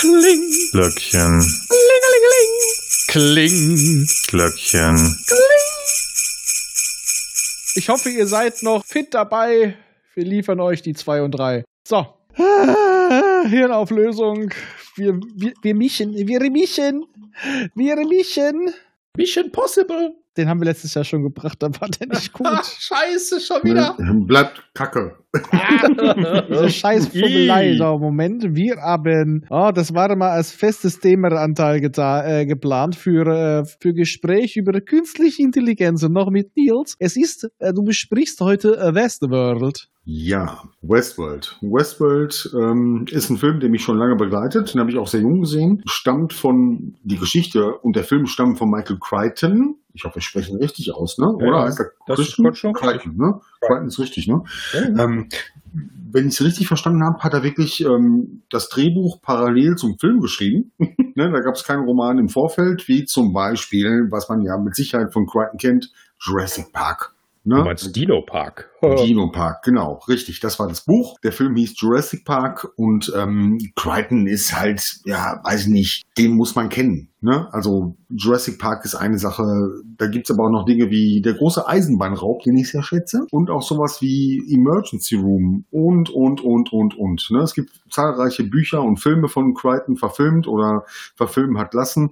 Kling. Glöckchen. Kling. Glöckchen. Ich hoffe, ihr seid noch fit dabei. Wir liefern euch die 2 und 3. So. Ah, Hirnauflösung. Wir, wir, wir mischen, wir mischen, wir mischen. Mission Possible. Den haben wir letztes Jahr schon gebracht, da war der nicht gut. Scheiße, schon wieder. Bleibt Kacke. Diese scheiß Vogelei. So, Moment, wir haben, oh, das war mal als festes Themenanteil geta- äh, geplant für, äh, für Gespräch über künstliche Intelligenz und noch mit Nils. Es ist, äh, du besprichst heute äh, Westworld. Ja, Westworld. Westworld ähm, ist ein Film, der mich schon lange begleitet. Den habe ich auch sehr jung gesehen. Stammt von, die Geschichte und der Film stammen von Michael Crichton. Ich hoffe, ich spreche ihn richtig aus, ne? Ja, Oder heißt er das ist schon Crichton, ne? Crichton ist richtig, ne? Ja, ja. Ähm, wenn ich es richtig verstanden habe, hat er wirklich ähm, das Drehbuch parallel zum Film geschrieben. ne, da gab es keinen Roman im Vorfeld, wie zum Beispiel, was man ja mit Sicherheit von Crichton kennt, Jurassic Park. Ne? Du meinst Dino Park. Dino Park, genau, richtig. Das war das Buch. Der Film hieß Jurassic Park und ähm, Crichton ist halt, ja, weiß ich nicht, den muss man kennen. Ne? Also Jurassic Park ist eine Sache, da gibt's aber auch noch Dinge wie der große Eisenbahnraub, den ich sehr schätze, und auch sowas wie Emergency Room und, und, und, und, und. Ne? Es gibt zahlreiche Bücher und Filme von Crichton verfilmt oder verfilmen hat lassen.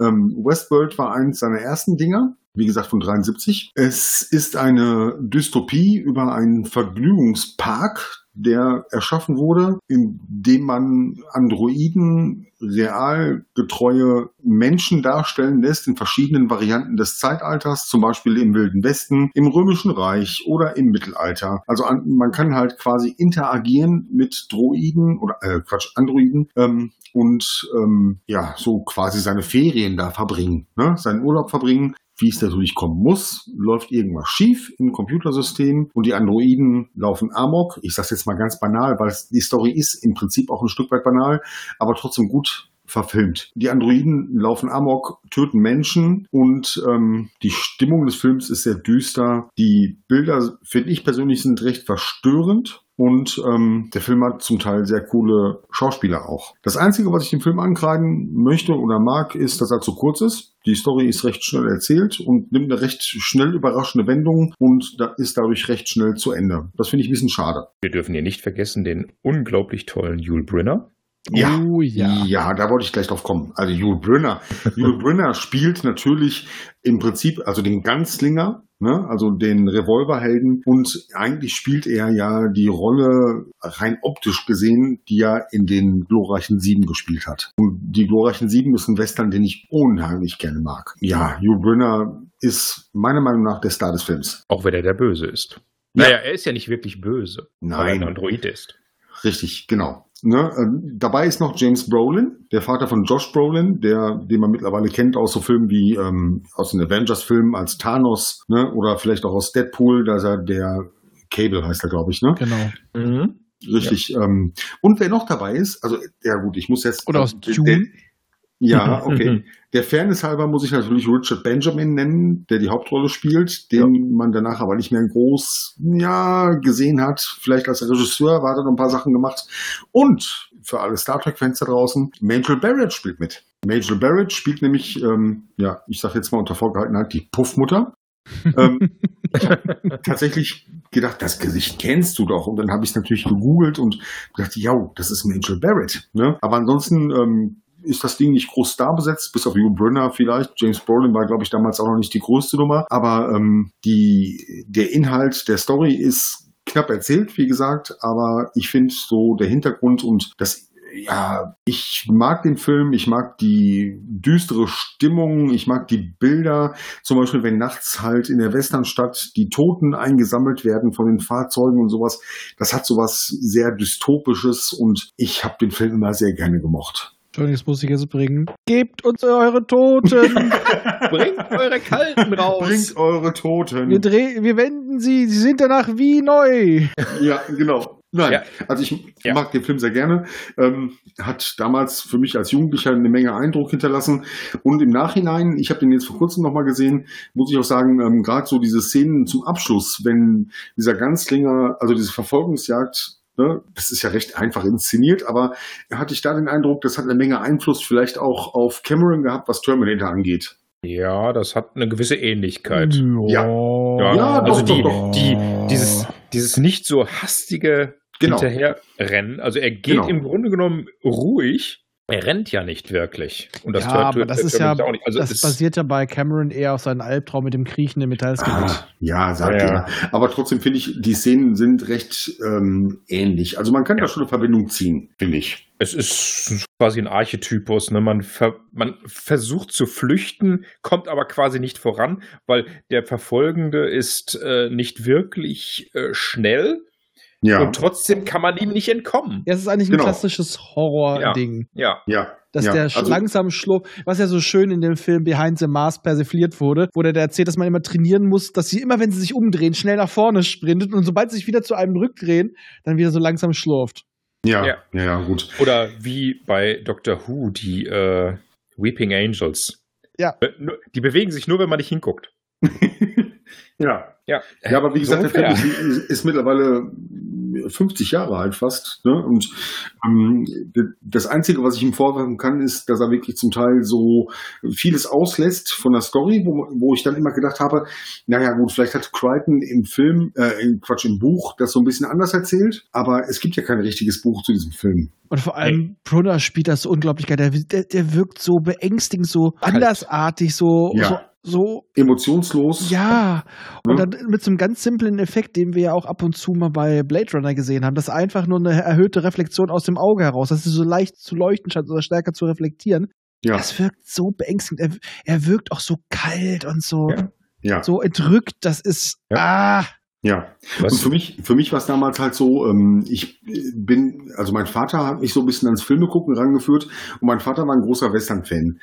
Ähm, Westworld war eines seiner ersten Dinger wie gesagt von 73. Es ist eine Dystopie über einen Vergnügungspark, der erschaffen wurde, in dem man Androiden realgetreue Menschen darstellen lässt in verschiedenen Varianten des Zeitalters, zum Beispiel im Wilden Westen, im Römischen Reich oder im Mittelalter. Also an, man kann halt quasi interagieren mit Droiden oder äh, Quatsch, Androiden ähm, und ähm, ja, so quasi seine Ferien da verbringen, ne? seinen Urlaub verbringen wie es natürlich kommen muss, läuft irgendwas schief im Computersystem und die Androiden laufen amok. Ich sage jetzt mal ganz banal, weil die Story ist im Prinzip auch ein Stück weit banal, aber trotzdem gut verfilmt. Die Androiden laufen amok, töten Menschen und ähm, die Stimmung des Films ist sehr düster. Die Bilder, finde ich persönlich, sind recht verstörend. Und ähm, der Film hat zum Teil sehr coole Schauspieler auch. Das Einzige, was ich dem Film ankreiden möchte oder mag, ist, dass er zu kurz ist. Die Story ist recht schnell erzählt und nimmt eine recht schnell überraschende Wendung und da ist dadurch recht schnell zu Ende. Das finde ich ein bisschen schade. Wir dürfen hier nicht vergessen den unglaublich tollen Yul Brynner. Ja, Oh ja. ja, da wollte ich gleich drauf kommen. Also Yul Brynner. Yul Brynner spielt natürlich im Prinzip also den Ganzlinger, ne? also den Revolverhelden und eigentlich spielt er ja die Rolle rein optisch gesehen, die er in den glorreichen Sieben gespielt hat. Und die glorreichen Sieben ist ein Western, den ich unheimlich gerne mag. Ja, Yul Brynner ist meiner Meinung nach der Star des Films. Auch wenn er der Böse ist. Ja. Naja, er ist ja nicht wirklich böse, weil er Nein. ein Android ist. Richtig, genau. Ne, äh, dabei ist noch James Brolin, der Vater von Josh Brolin, der, den man mittlerweile kennt aus so Filmen wie ähm, aus den Avengers-Filmen als Thanos, ne, oder vielleicht auch aus Deadpool, da ist er der Cable heißt er, glaube ich, ne? Genau. Mhm. Richtig. Ähm, und wer noch dabei ist, also ja gut, ich muss jetzt Oder aus der- Dune. Ja, okay. Der Fairness halber muss ich natürlich Richard Benjamin nennen, der die Hauptrolle spielt, den man danach aber nicht mehr groß ja, gesehen hat. Vielleicht als Regisseur war er noch ein paar Sachen gemacht. Und für alle Star Trek-Fans da draußen, Major Barrett spielt mit. Major Barrett spielt nämlich, ähm, ja, ich sage jetzt mal unter Vorgehaltenheit, die Puffmutter. ähm, ich habe tatsächlich gedacht, das Gesicht kennst du doch. Und dann habe ich es natürlich gegoogelt und dachte, ja, das ist Major Barrett. Ne? Aber ansonsten ähm, ist das Ding nicht groß star besetzt, bis auf Hugh Brynner vielleicht. James Brolin war, glaube ich, damals auch noch nicht die größte Nummer. Aber ähm, die, der Inhalt der Story ist knapp erzählt, wie gesagt. Aber ich finde so der Hintergrund und das ja, ich mag den Film, ich mag die düstere Stimmung, ich mag die Bilder. Zum Beispiel, wenn nachts halt in der Westernstadt die Toten eingesammelt werden von den Fahrzeugen und sowas. Das hat sowas sehr dystopisches und ich habe den Film immer sehr gerne gemocht. Entschuldigung, das muss ich jetzt bringen. Gebt uns eure Toten. Bringt eure Kalten raus. Bringt eure Toten. wir, dreh, wir wenden sie. Sie sind danach wie neu. Ja, genau. Nein, Ja. also ich Ja. mag den Film sehr gerne. Ähm, hat damals für mich als Jugendlicher eine Menge Eindruck hinterlassen. Und im Nachhinein, ich habe den jetzt vor kurzem nochmal gesehen, muss ich auch sagen, ähm, gerade so diese Szenen zum Abschluss, wenn dieser Ganzlinger, also diese Verfolgungsjagd Ne? Das ist ja recht einfach inszeniert, aber hatte ich da den Eindruck, das hat eine Menge Einfluss vielleicht auch auf Cameron gehabt, was Terminator angeht. Ja, das hat eine gewisse Ähnlichkeit. Ja. Ja, Ja, also doch, die, doch, doch. die, dieses, dieses nicht so hastige Genau. Hinterherrennen. Also er geht Genau. im Grunde genommen ruhig. Er rennt ja nicht wirklich. Und das ja, hört- aber das ist ja, auch nicht. Also das basiert ja bei Cameron eher auf seinem Albtraum mit dem kriechenden Metallskelett. Ah, ja, sagt Ja. er. Aber trotzdem finde ich, die Szenen sind recht ähm, ähnlich. Also man kann da schon eine Verbindung ziehen, finde ich. Es ist quasi ein Archetypus. Ne? Man, ver man versucht zu flüchten, kommt aber quasi nicht voran, weil der Verfolgende ist äh, nicht wirklich äh, schnell Ja, und trotzdem kann man ihm nicht entkommen. Ja, es ist eigentlich ein Genau. klassisches Horror-Ding. Ja, ja. Dass ja. der also, langsam schlurft, was ja so schön in dem Film Behind the Mask persifliert wurde, wo der, erzählt, dass man immer trainieren muss, dass sie immer, wenn sie sich umdrehen, schnell nach vorne sprintet und sobald sie sich wieder zu einem rückdrehen, dann wieder so langsam schlurft. Ja, Ja. ja, ja, gut. Oder wie bei Doctor Who, die äh, Weeping Angels. Ja. Die bewegen sich nur, wenn man nicht hinguckt. Ja. Ja, Ja, aber wie so gesagt, der Film ist, ist mittlerweile 50 Jahre alt fast. Ne? Und ähm, das Einzige, was ich ihm vorwerfen kann, ist, dass er wirklich zum Teil so vieles auslässt von der Story, wo, wo ich dann immer gedacht habe, naja gut, vielleicht hat Crichton im Film, äh, in Quatsch, im Buch das so ein bisschen anders erzählt, aber es gibt ja kein richtiges Buch zu diesem Film. Und vor allem Brunner spielt das so unglaublich geil. Der, der, der wirkt so beängstigend, so andersartig, so, Ja. so, so Emotionslos. Ja, und Ja. dann mit so einem ganz simplen Effekt, den wir ja auch ab und zu mal bei Blade Runner gesehen haben, das ist einfach nur eine erhöhte Reflexion aus dem Auge heraus, dass sie so leicht zu leuchten scheint oder stärker zu reflektieren. Ja, Das wirkt so beängstigend. Er, er wirkt auch so kalt und so, Ja. ja, so entrückt. Das ist, ah, ja. Und Was, für mich, für mich war es damals halt so, ähm, ich also mein Vater hat mich so ein bisschen ans Filme gucken rangeführt und mein Vater war ein großer Western-Fan.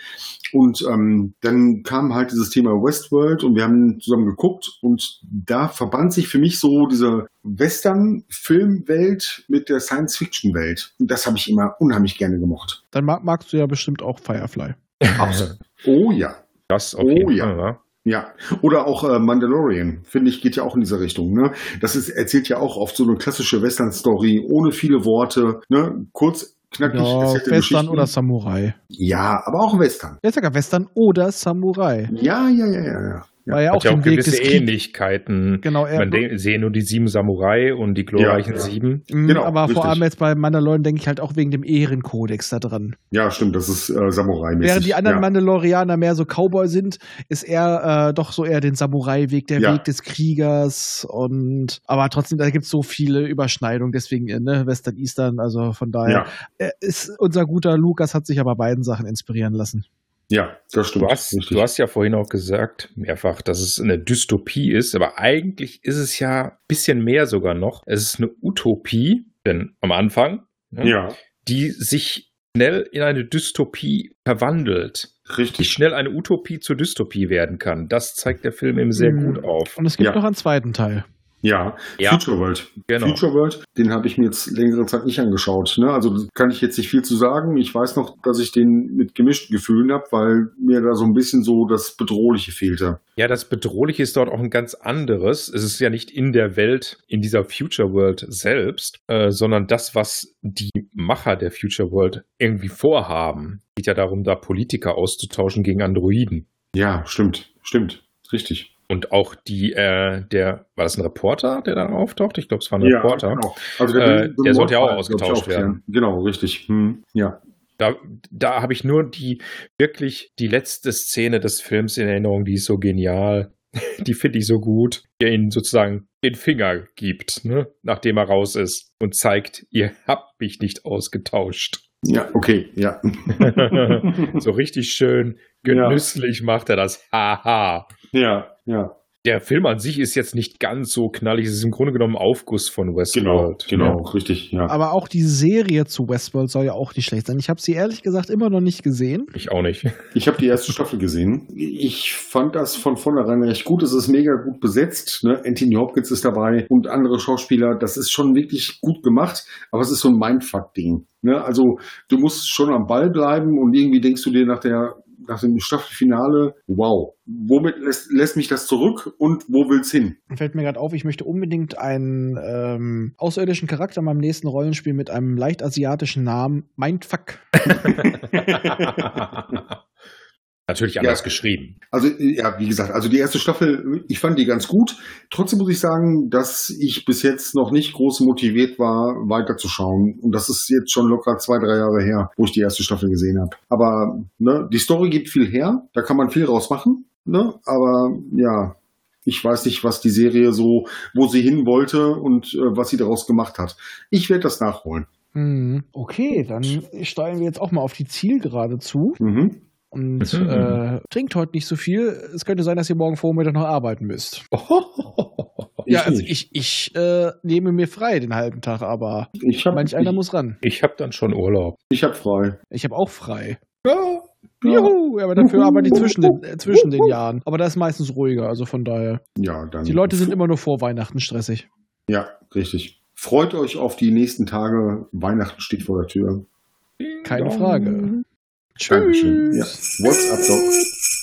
Und ähm, dann kam halt dieses Thema Westworld und wir haben zusammen geguckt und da verband sich für mich so diese Western-Filmwelt mit der Science-Fiction-Welt. Und das habe ich immer unheimlich gerne gemocht. dann mag, magst du ja bestimmt auch Firefly. Oh ja. das auf Oh, jeden ja. Fall, ja. Oder auch äh, Mandalorian, finde ich, geht ja auch in diese Richtung. Ne? Das ist, erzählt ja auch oft so eine klassische Western-Story, ohne viele Worte, ne? kurz, knackig Ja, Western oder Samurai. Ja, aber auch Western. Ja, sogar Western oder Samurai. Ja, ja, ja, ja, ja. War ja auch Hat ja auch den Weg gewisse. Ähnlichkeiten. Genau, er, Man sehe nur die sieben Samurai und die glorreichen Ja, ja. sieben. Mhm, genau, aber richtig. vor allem jetzt bei Mandalorian denke ich halt auch wegen dem Ehrenkodex da dran. Ja, stimmt, das ist äh, Samurai-mäßig. Während die anderen ja. Mandalorianer mehr so Cowboy sind, ist er äh, doch so eher den Samurai-Weg, der Ja. Weg des Kriegers und aber trotzdem, da gibt es so viele Überschneidungen, deswegen, äh, ne, Western, Eastern, also von daher Ja, äh, ist unser guter Lukas hat sich aber beiden Sachen inspirieren lassen. Ja, das stimmt. Du hast, du hast ja vorhin auch gesagt, mehrfach, dass es eine Dystopie ist, aber eigentlich ist es ja ein bisschen mehr sogar noch. Es ist eine Utopie, denn am Anfang, ne, ja, die sich schnell in eine Dystopie verwandelt. Wie richtig. schnell eine Utopie zur Dystopie werden kann, das zeigt der Film eben sehr Mhm. gut auf. Und es gibt Ja. noch einen zweiten Teil. Ja, Ja. Future World. Genau. Future World, den habe ich mir jetzt längere Zeit nicht angeschaut. Ne? Also kann ich jetzt nicht viel zu sagen. Ich weiß noch, dass ich den mit gemischten Gefühlen habe, weil mir da so ein bisschen so das Bedrohliche fehlte. Ja, das Bedrohliche ist dort auch ein ganz anderes. Es ist ja nicht in der Welt, in dieser Future World selbst, äh, sondern das, was die Macher der Future World irgendwie vorhaben. Es geht ja darum, da Politiker auszutauschen gegen Androiden. Ja, stimmt, stimmt, richtig. Und auch die, äh, der, war das ein Reporter, der da auftaucht? Ich glaube, es war ein Reporter. genau. Also Äh, will so der sollte ja auch ausgetauscht aufklären. werden. Genau, richtig. Hm, ja. Da, da habe ich nur die wirklich die letzte Szene des Films in Erinnerung, die ist so genial. Die finde ich so gut. Der ihn sozusagen den Finger gibt, ne, nachdem er raus ist und zeigt, ihr habt mich nicht ausgetauscht. Ja, okay, ja. so richtig schön genüsslich macht er das. Haha. ja, ja. Der Film an sich ist jetzt nicht ganz so knallig. Es ist im Grunde genommen Aufguss von Genau, Westworld. genau, richtig, ja. Aber auch die Serie zu Westworld soll ja auch nicht schlecht sein. Ich habe sie ehrlich gesagt immer noch nicht gesehen. Ich auch nicht. Ich habe die erste Staffel gesehen. Ich fand das von vornherein recht gut. Es ist mega gut besetzt. Ne? Anthony Hopkins ist dabei und andere Schauspieler. Das ist schon wirklich gut gemacht. Aber es ist so ein Mindfuck-Ding. Ne? Also du musst schon am Ball bleiben und irgendwie denkst du dir nach der nach dem Staffelfinale, wow. Womit lässt, lässt mich das zurück und wo will's hin? Fällt mir gerade auf, ich möchte unbedingt einen ähm, außerirdischen Charakter in meinem nächsten Rollenspiel mit einem leicht asiatischen Namen. Mindfuck. Natürlich anders ja. geschrieben. Also, ja, wie gesagt, also die erste Staffel, ich fand die ganz gut. Trotzdem muss ich sagen, dass ich bis jetzt noch nicht groß motiviert war, weiterzuschauen. Und das ist jetzt schon locker zwei, drei Jahre her, wo ich die erste Staffel gesehen habe. Aber ne, die Story gibt viel her, da kann man viel rausmachen. Ne? Aber ja, ich weiß nicht, was die Serie so, wo sie hin wollte und äh, was sie daraus gemacht hat. Ich werde das nachholen. Hm, okay, dann steigen wir jetzt auch mal auf die Zielgerade zu. Mhm und mhm. äh, trinkt heute nicht so viel. Es könnte sein, dass ihr morgen Vormittag noch arbeiten müsst. ja, also ich, ich äh, nehme mir frei den halben Tag, aber ich hab, manch einer ich, muss ran. Ich habe dann schon Urlaub. Ich habe frei. Ich habe auch frei. Ja. Juhu, aber dafür arbeite ich zwischen den, äh, zwischen den Jahren. Aber da ist meistens ruhiger, also von daher. Ja, dann. Die Leute sind immer nur vor Weihnachten stressig. Ja, richtig. Freut euch auf die nächsten Tage. Weihnachten steht vor der Tür. Keine Frage. Dankeschön. what's up doc